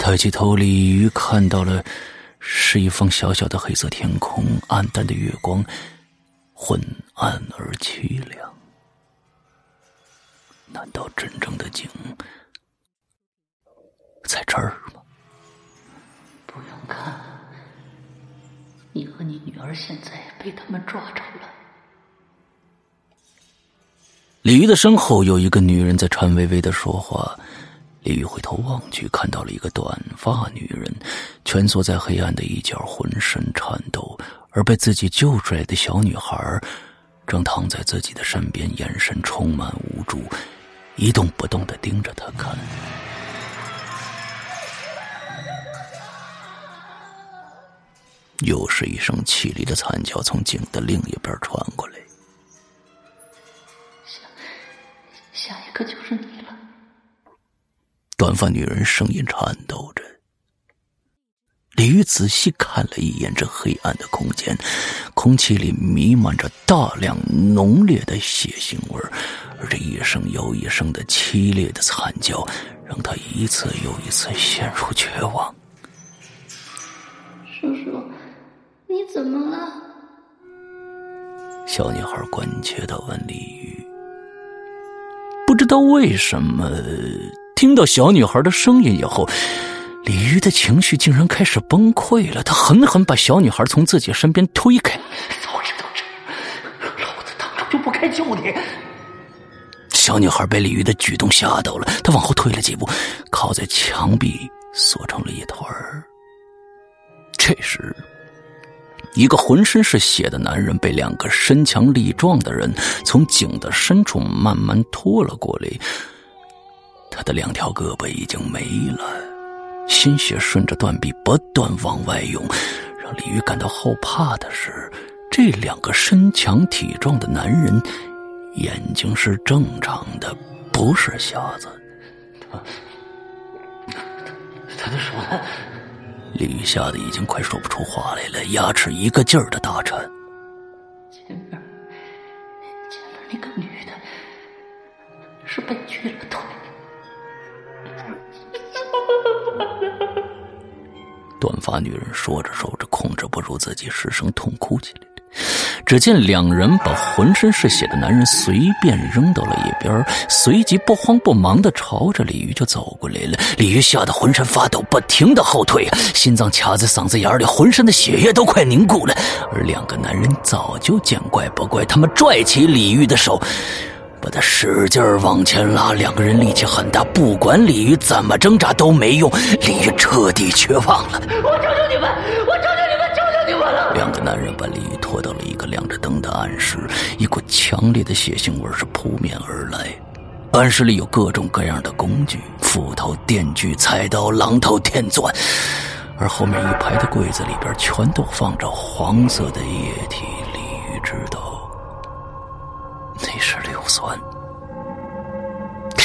抬起头，鲤鱼看到了。是一方小小的黑色天空，暗淡的月光，昏暗而凄凉。难道真正的景在这儿吗？不用看，你和你女儿现在被他们抓着了。鲤鱼的身后有一个女人在颤巍巍的说话。李玉回头望去，看到了一个短发女人，蜷缩在黑暗的一角，浑身颤抖；而被自己救出来的小女孩，正躺在自己的身边，眼神充满无助，一动不动的盯着他看。又是一声凄厉的惨叫从井的另一边传过来。下下一个就是你。短发女人声音颤抖着。李玉仔细看了一眼这黑暗的空间，空气里弥漫着大量浓烈的血腥味而这一声又一声的凄厉的惨叫，让他一次又一次陷入绝望。叔叔，你怎么了？小女孩关切的问李玉。不知道为什么。听到小女孩的声音以后，李玉的情绪竟然开始崩溃了。他狠狠把小女孩从自己身边推开。早知道这，老子当初就不该救你。小女孩被李玉的举动吓到了，她往后退了几步，靠在墙壁缩成了一团儿。这时，一个浑身是血的男人被两个身强力壮的人从井的深处慢慢拖了过来。他的两条胳膊已经没了，鲜血顺着断臂不断往外涌。让李玉感到后怕的是，这两个身强体壮的男人眼睛是正常的，不是瞎子。他他的手呢？李玉吓得已经快说不出话来了，牙齿一个劲儿的打颤。前面，前面那个女的，是被锯了腿。短发女人说着说着，控制不住自己，失声痛哭起来。只见两人把浑身是血的男人随便扔到了一边，随即不慌不忙的朝着鲤鱼就走过来了。鲤鱼吓得浑身发抖，不停的后退，心脏卡在嗓子眼里，浑身的血液都快凝固了。而两个男人早就见怪不怪，他们拽起鲤鱼的手。把他使劲往前拉，两个人力气很大，不管鲤鱼怎么挣扎都没用，鲤鱼彻底绝望了。我求求你们，我求求你们，求求你们了！两个男人把鲤鱼拖到了一个亮着灯的暗室，一股强烈的血腥味是扑面而来。暗室里有各种各样的工具：斧头、电锯、菜刀、榔头、电钻，而后面一排的柜子里边全都放着黄色的液体。鲤鱼知道。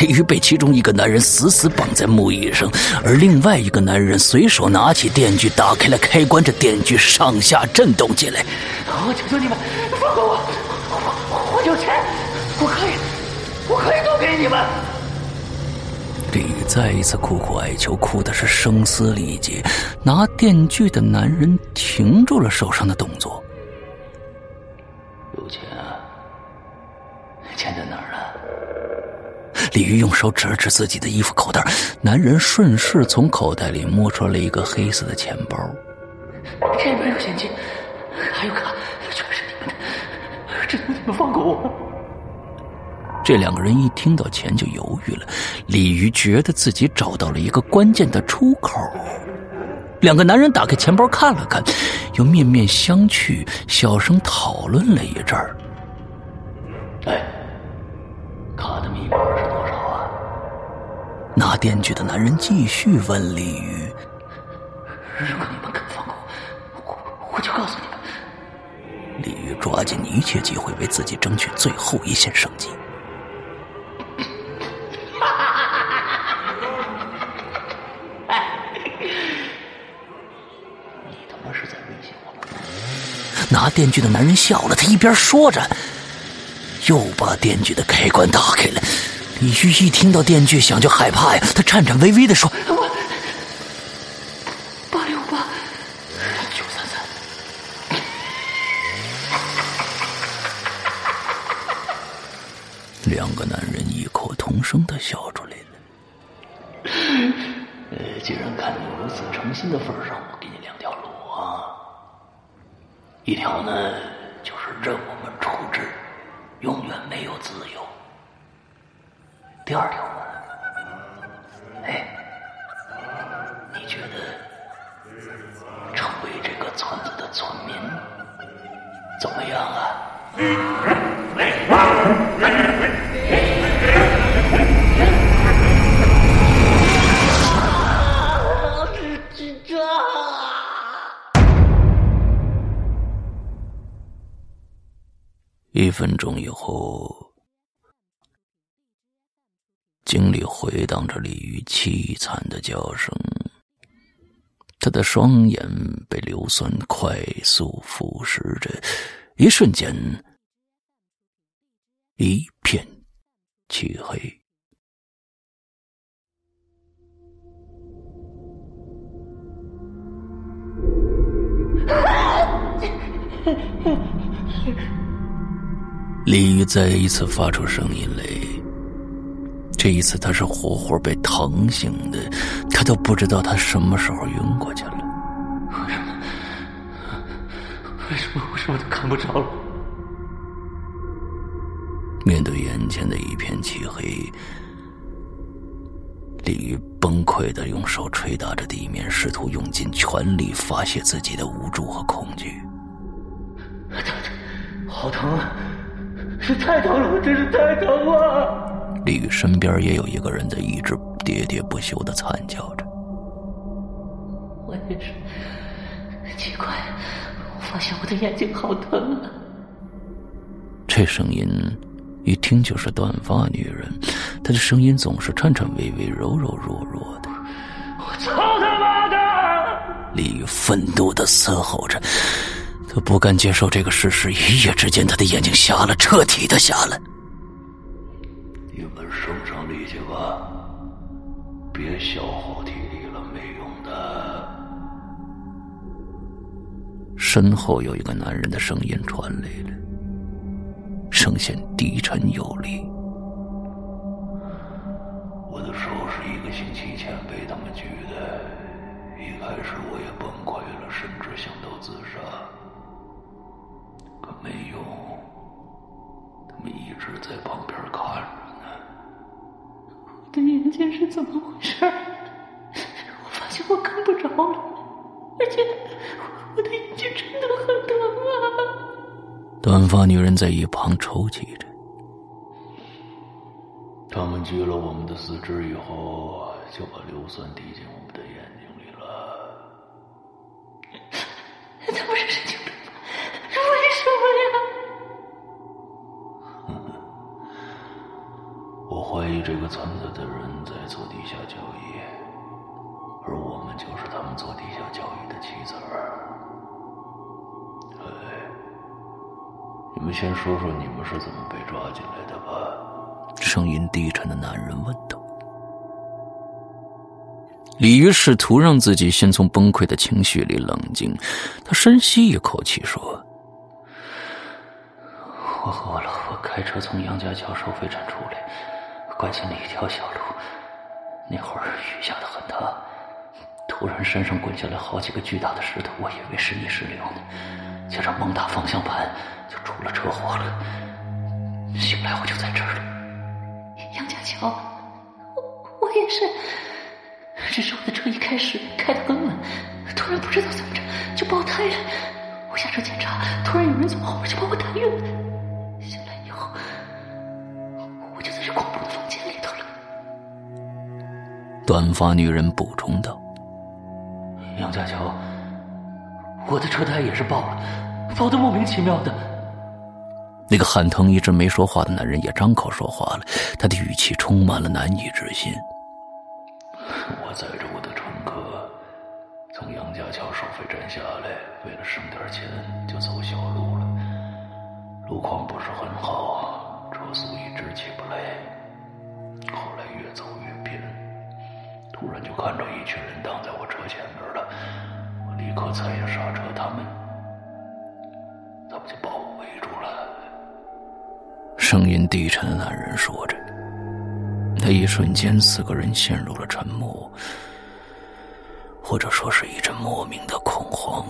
李玉被其中一个男人死死绑在木椅上，而另外一个男人随手拿起电锯，打开了开关，这电锯上下震动起来。我求求你们，放过我！我我有钱，我可以，我可以都给你们。李玉再一次苦苦哀求，哭的是声嘶力竭。拿电锯的男人停住了手上的动作。李鱼用手指了指自己的衣服口袋，男人顺势从口袋里摸出了一个黑色的钱包。这里面有现金，还有卡，全是你们的，只求你们放过我。这两个人一听到钱就犹豫了。鲤鱼觉得自己找到了一个关键的出口。两个男人打开钱包看了看，又面面相觑，小声讨论了一阵儿。哎，卡的密码是？拿电锯的男人继续问李鱼。如果你们肯放过我，我就告诉你们。李鱼抓紧一切机会，为自己争取最后一线生机。你他妈是在威胁我吗？拿电锯的男人笑了，他一边说着，又把电锯的开关打开了。李旭一听到电锯响就害怕呀，他颤颤巍巍的说：“第二条，哎，你觉得成为这个村子的村民怎么样啊？一分钟以后，井里回荡着鲤鱼凄惨的叫声。他的双眼被硫酸快速腐蚀着，一瞬间，一片漆黑。鲤鱼再一次发出声音来，这一次他是活活被疼醒的，他都不知道他什么时候晕过去了。为什么？为什么我什么都看不着了？面对眼前的一片漆黑，李玉崩溃的用手捶打着地面，试图用尽全力发泄自己的无助和恐惧。好疼啊！是太疼了，真是太疼了！李宇身边也有一个人在一直喋喋不休的惨叫着。我也是，奇怪，我发现我的眼睛好疼啊！这声音一听就是短发女人，她的声音总是颤颤巍巍、柔柔弱弱的。我操他妈的！李宇愤怒的嘶吼着。他不敢接受这个事实，一夜之间，他的眼睛瞎了，彻底的瞎了。你们省省力气吧，别消耗体力了，没用的。身后有一个男人的声音传来了，声线低沉有力。短发女人在一旁抽泣着。他们锯了我们的四肢以后，就把硫酸滴进我们的眼睛里了。他们是神经病吗？为什么呀？我怀疑这个村子的人在做地下交易，而我们就是他们做地下交易的棋子儿。们先说说你们是怎么被抓进来的吧。声音低沉的男人问道。李鱼试图让自己先从崩溃的情绪里冷静，他深吸一口气说：“我饿了，我开车从杨家桥收费站出来，拐进了一条小路。那会儿雨下的很大，突然山上滚下来好几个巨大的石头，我以为是泥石流呢，接着猛打方向盘，就出了车祸了。醒来我就在这儿了。”杨家桥，我我也是，只是我的车一开始开得很稳，突然不知道怎么着就爆胎了。我下车检查，突然有人从后面就把我打晕了。醒来以后，我就在这恐怖的房间里头了。短发女人补充道：“杨家桥，我的车胎也是爆了，爆的莫名其妙的。”那个喊疼一直没说话的男人也张口说话了，他的语气充满了难以置信。我载着我的乘客从杨家桥收费站下来，为了省点钱，就走小路了。路况不是很好，车速一直起不来。后来越走越偏，突然就看着一群人挡在我车前面立刻踩下刹车，他们，他们就把我围住了。声音低沉的男人说着，那一瞬间，四个人陷入了沉默，或者说是一阵莫名的恐慌。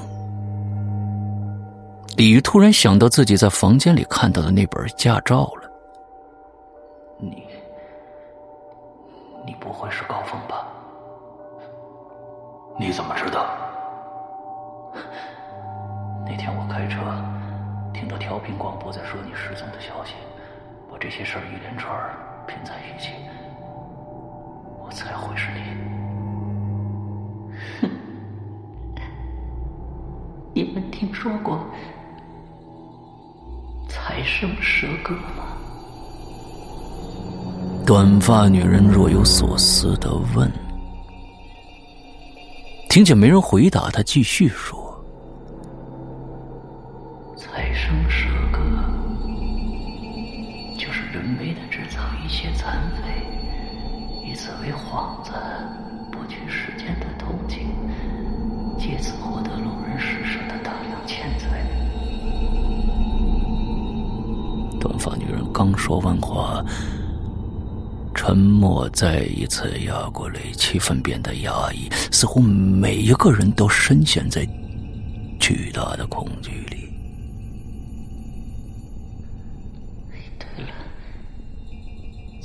李玉突然想到自己在房间里看到的那本驾照了。你，你不会是高峰吧？你怎么知道？那天我开车，听到调频广播在说你失踪的消息。把这些事儿一连串拼在一起，我才会是你。哼，你们听说过财神蛇哥吗？短发女人若有所思的问。听见没人回答，她继续说。一些残废，以此为幌子，博取世间的同情，借此获得路人施舍的大量钱财。短发女人刚说完话，沉默再一次压过来，气氛变得压抑，似乎每一个人都深陷在巨大的恐惧里。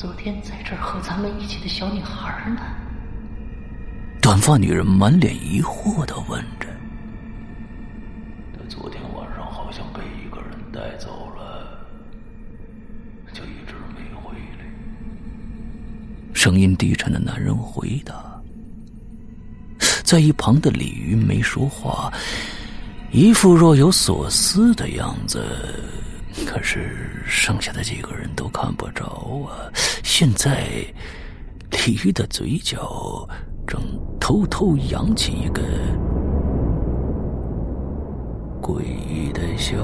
昨天在这儿和咱们一起的小女孩呢？短发女人满脸疑惑的问着。她昨天晚上好像被一个人带走了。就一直没回来声音低沉的男人回答，在一旁的鲤鱼没说话，一副若有所思的样子。可是剩下的几个人都看不着啊！现在，鲤鱼的嘴角正偷偷扬起一个诡异的笑。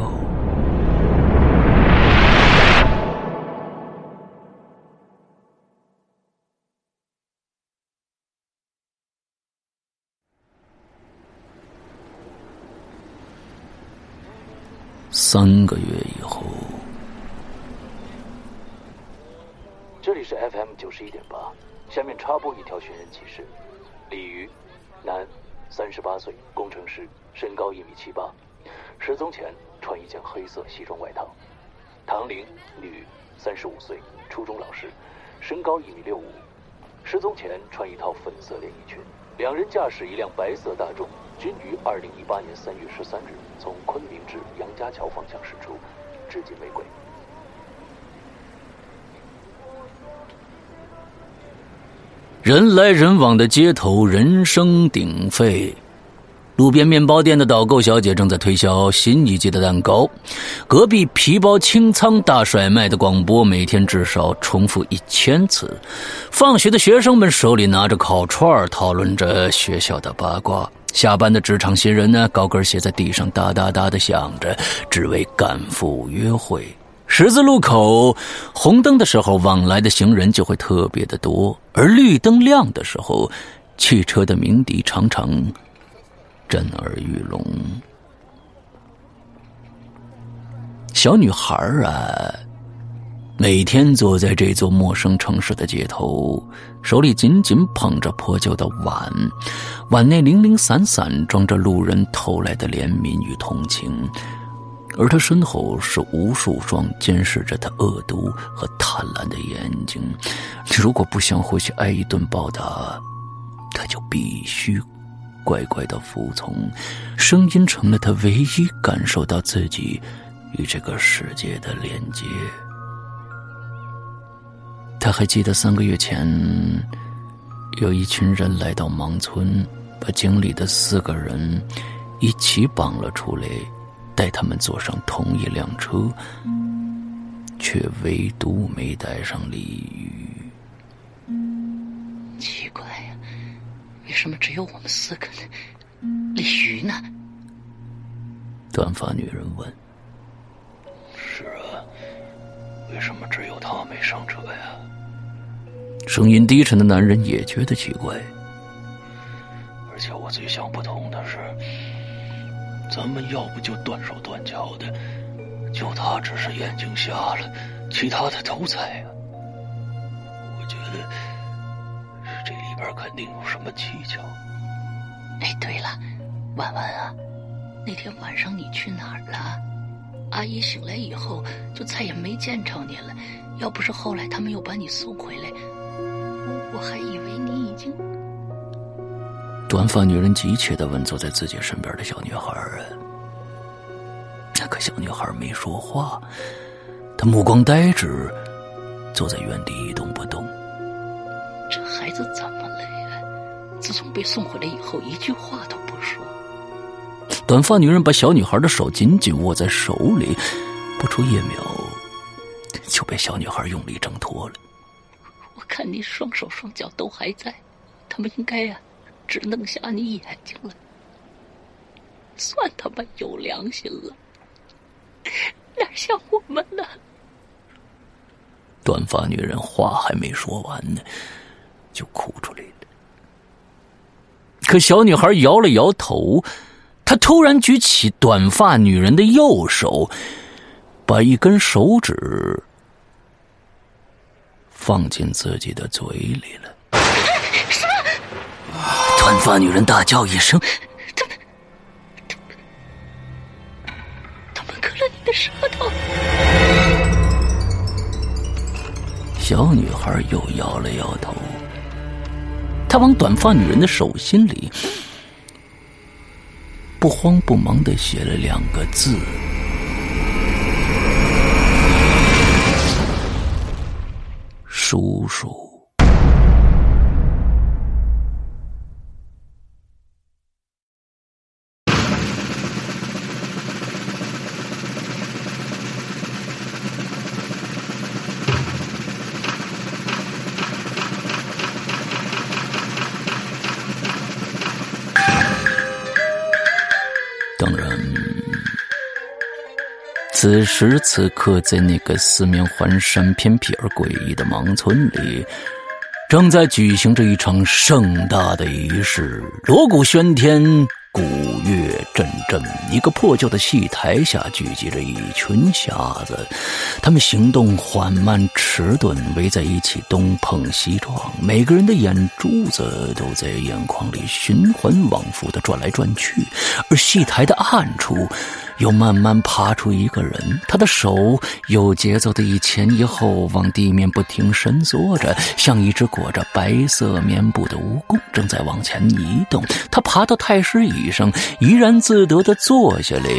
三个月以后，这里是 FM 九十一点八。下面插播一条寻人启事：李鱼，男，三十八岁，工程师，身高一米七八，失踪前穿一件黑色西装外套。唐玲，女，三十五岁，初中老师，身高一米六五，失踪前穿一套粉色连衣裙。两人驾驶一辆白色大众。均于二零一八年三月十三日从昆明至杨家桥方向驶出，至今未归。人来人往的街头，人声鼎沸。路边面包店的导购小姐正在推销新一季的蛋糕，隔壁皮包清仓大甩卖的广播每天至少重复一千次。放学的学生们手里拿着烤串讨论着学校的八卦。下班的职场新人呢，高跟鞋在地上哒哒哒的响着，只为赶赴约会。十字路口红灯的时候，往来的行人就会特别的多；而绿灯亮的时候，汽车的鸣笛常常震耳欲聋。小女孩啊。每天坐在这座陌生城市的街头，手里紧紧捧着破旧的碗，碗内零零散散装着路人投来的怜悯与同情，而他身后是无数双监视着他恶毒和贪婪的眼睛。如果不想回去挨一顿暴打，他就必须乖乖的服从。声音成了他唯一感受到自己与这个世界的连接。他还记得三个月前，有一群人来到盲村，把井里的四个人一起绑了出来，带他们坐上同一辆车，却唯独没带上李宇。奇怪，为什么只有我们四个呢？李鱼呢？短发女人问。是啊，为什么只有他没上车呀？声音低沉的男人也觉得奇怪，而且我最想不通的是，咱们要不就断手断脚的，就他只是眼睛瞎了，其他的都在啊。我觉得边肯定有什么蹊跷。哎，对了，婉婉啊，那天晚上你去哪儿了？阿姨醒来以后就再也没见着你了，要不是后来他们又把你送回来。我还以为你已经……短发女人急切的问坐在自己身边的小女孩：“那个小女孩没说话，她目光呆滞，坐在原地一动不动。这孩子怎？自从被送回来以后，一句话都不说。”短发女人把小女孩的手紧紧握在手里，不出一秒，就被小女孩用力挣脱了。我看你双手双脚都还在，他们应该呀，只弄瞎你眼睛了。算他妈有良心了，哪像我们呢？短发女人话还没说完呢，就哭出来了。可小女孩摇了摇头，她突然举起短发女人的右手，把一根手指。放进自己的嘴里了。什么？短发女人大叫一声：“他们，他们割了你的舌头！”小女孩又摇了摇头，他往短发女人的手心里不慌不忙的写了两个字。叔叔。此时此刻，在那个四面环山、偏僻而诡异的盲村里，正在举行着一场盛大的仪式，锣鼓喧天。鼓乐阵阵，一个破旧的戏台下聚集着一群瞎子，他们行动缓慢迟钝，围在一起东碰西撞，每个人的眼珠子都在眼眶里循环往复的转来转去，而戏台的暗处。又慢慢爬出一个人，他的手有节奏的一前一后往地面不停伸缩着，像一只裹着白色棉布的蜈蚣正在往前移动。他爬到太师椅上，怡然自得地坐下来，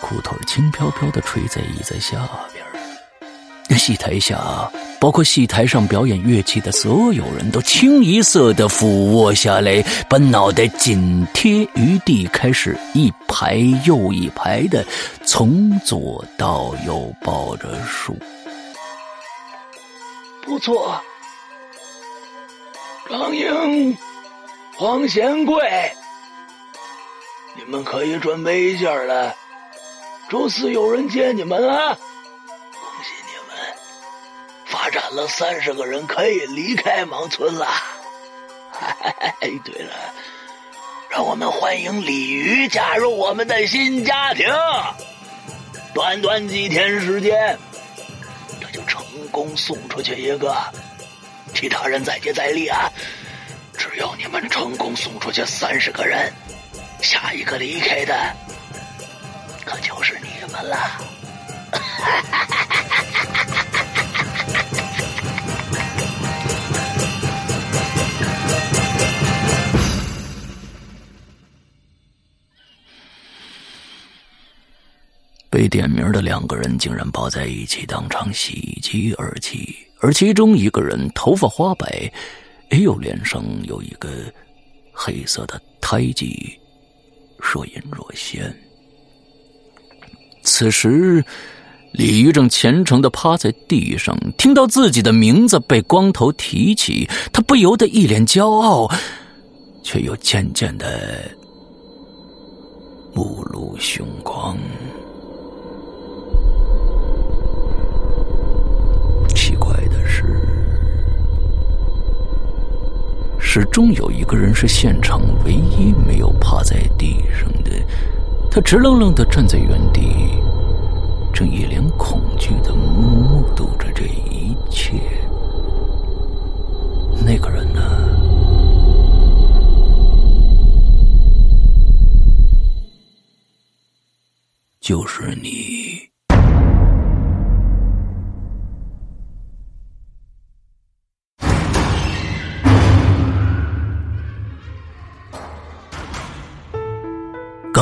裤腿轻飘飘地垂在椅子下边。戏台下，包括戏台上表演乐器的所有人都清一色的俯卧下来，把脑袋紧贴于地，开始一排又一排的从左到右抱着树。不错，张英、黄贤贵，你们可以准备一下了。周四有人接你们啊！发展了三十个人，可以离开盲村了。对了，让我们欢迎鲤鱼加入我们的新家庭。短短几天时间，他就成功送出去一个，其他人再接再厉啊！只要你们成功送出去三十个人，下一个离开的可就是你们。么了？被点名的两个人竟然抱在一起，当场喜极而泣。而其中一个人头发花白，哎呦，脸上有一个黑色的胎记，若隐若现。此时，李鱼正虔诚的趴在地上，听到自己的名字被光头提起，他不由得一脸骄傲，却又渐渐的目露凶光。奇怪的是，始终有一个人是现场唯一没有趴在地上的。他直愣愣的站在原地，正一脸恐惧的目睹着这一切。那个人呢？就是你。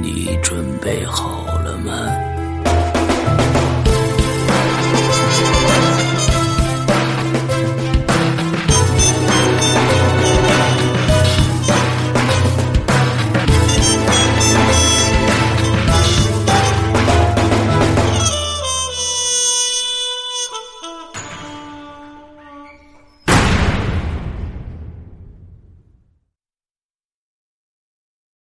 你准备好了吗？